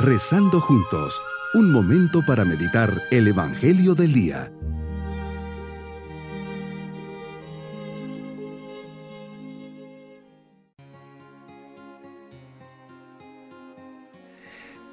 Rezando juntos, un momento para meditar el Evangelio del Día.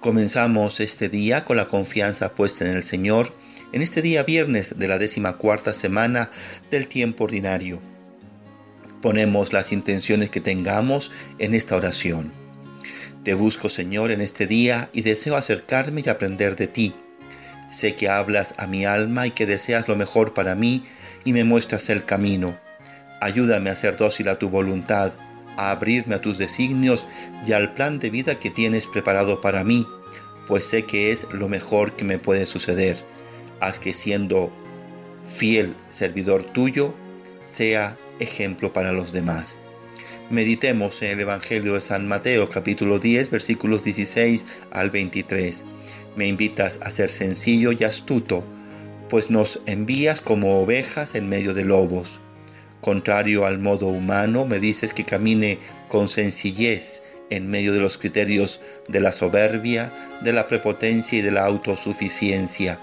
Comenzamos este día con la confianza puesta en el Señor, en este día viernes de la décima cuarta semana del tiempo ordinario. Ponemos las intenciones que tengamos en esta oración. Te busco, Señor, en este día y deseo acercarme y aprender de ti. Sé que hablas a mi alma y que deseas lo mejor para mí y me muestras el camino. Ayúdame a ser dócil a tu voluntad, a abrirme a tus designios y al plan de vida que tienes preparado para mí, pues sé que es lo mejor que me puede suceder. Haz que siendo fiel servidor tuyo, sea ejemplo para los demás. Meditemos en el Evangelio de San Mateo capítulo 10 versículos 16 al 23. Me invitas a ser sencillo y astuto, pues nos envías como ovejas en medio de lobos. Contrario al modo humano, me dices que camine con sencillez en medio de los criterios de la soberbia, de la prepotencia y de la autosuficiencia.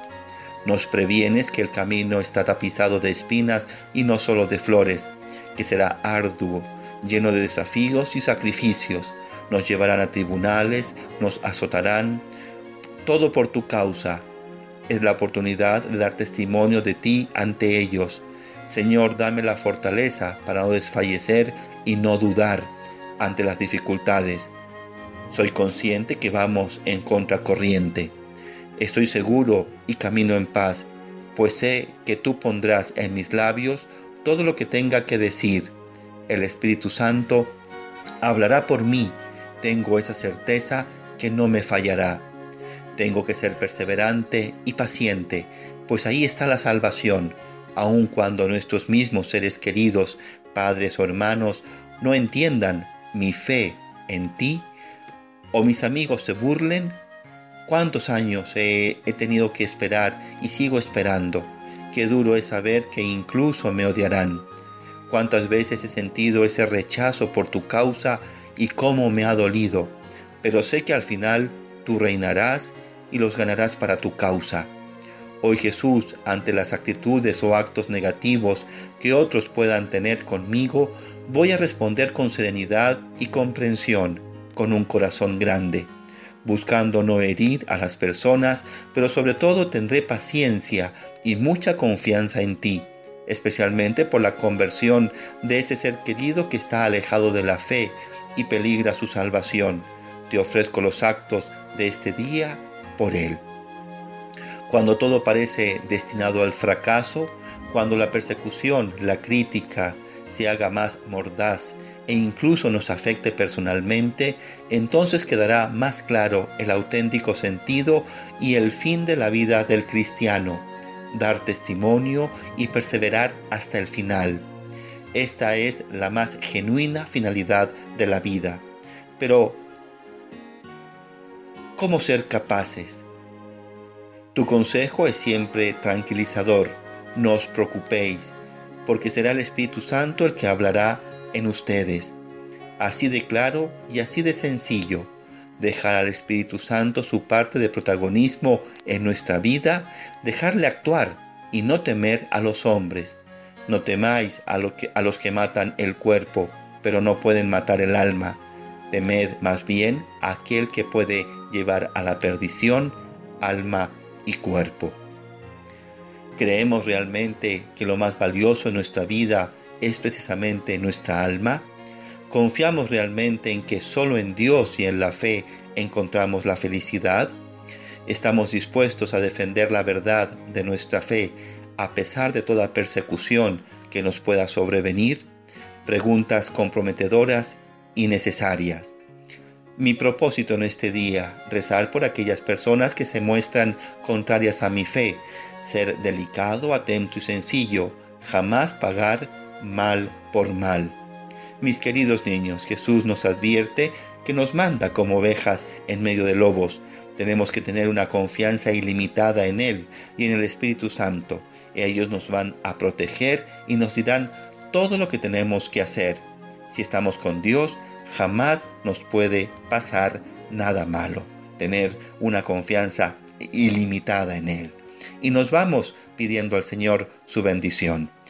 Nos previenes que el camino está tapizado de espinas y no solo de flores, que será arduo, lleno de desafíos y sacrificios. Nos llevarán a tribunales, nos azotarán, todo por tu causa. Es la oportunidad de dar testimonio de ti ante ellos. Señor, dame la fortaleza para no desfallecer y no dudar ante las dificultades. Soy consciente que vamos en contracorriente. Estoy seguro y camino en paz, pues sé que tú pondrás en mis labios todo lo que tenga que decir el Espíritu Santo hablará por mí. Tengo esa certeza que no me fallará. Tengo que ser perseverante y paciente, pues ahí está la salvación, aun cuando nuestros mismos seres queridos, padres o hermanos, no entiendan mi fe en ti, o mis amigos se burlen. ¿Cuántos años he, he tenido que esperar y sigo esperando? Qué duro es saber que incluso me odiarán cuántas veces he sentido ese rechazo por tu causa y cómo me ha dolido, pero sé que al final tú reinarás y los ganarás para tu causa. Hoy Jesús, ante las actitudes o actos negativos que otros puedan tener conmigo, voy a responder con serenidad y comprensión, con un corazón grande, buscando no herir a las personas, pero sobre todo tendré paciencia y mucha confianza en ti especialmente por la conversión de ese ser querido que está alejado de la fe y peligra su salvación. Te ofrezco los actos de este día por él. Cuando todo parece destinado al fracaso, cuando la persecución, la crítica se haga más mordaz e incluso nos afecte personalmente, entonces quedará más claro el auténtico sentido y el fin de la vida del cristiano dar testimonio y perseverar hasta el final. Esta es la más genuina finalidad de la vida. Pero, ¿cómo ser capaces? Tu consejo es siempre tranquilizador. No os preocupéis, porque será el Espíritu Santo el que hablará en ustedes. Así de claro y así de sencillo dejar al Espíritu Santo su parte de protagonismo en nuestra vida, dejarle actuar y no temer a los hombres. No temáis a, que, a los que matan el cuerpo, pero no pueden matar el alma. Temed más bien a aquel que puede llevar a la perdición alma y cuerpo. ¿Creemos realmente que lo más valioso en nuestra vida es precisamente nuestra alma? ¿Confiamos realmente en que solo en Dios y en la fe encontramos la felicidad? ¿Estamos dispuestos a defender la verdad de nuestra fe a pesar de toda persecución que nos pueda sobrevenir? Preguntas comprometedoras y necesarias. Mi propósito en este día, rezar por aquellas personas que se muestran contrarias a mi fe, ser delicado, atento y sencillo, jamás pagar mal por mal. Mis queridos niños, Jesús nos advierte que nos manda como ovejas en medio de lobos. Tenemos que tener una confianza ilimitada en Él y en el Espíritu Santo. Ellos nos van a proteger y nos dirán todo lo que tenemos que hacer. Si estamos con Dios, jamás nos puede pasar nada malo. tener una confianza ilimitada en Él. Y nos vamos pidiendo al Señor su bendición.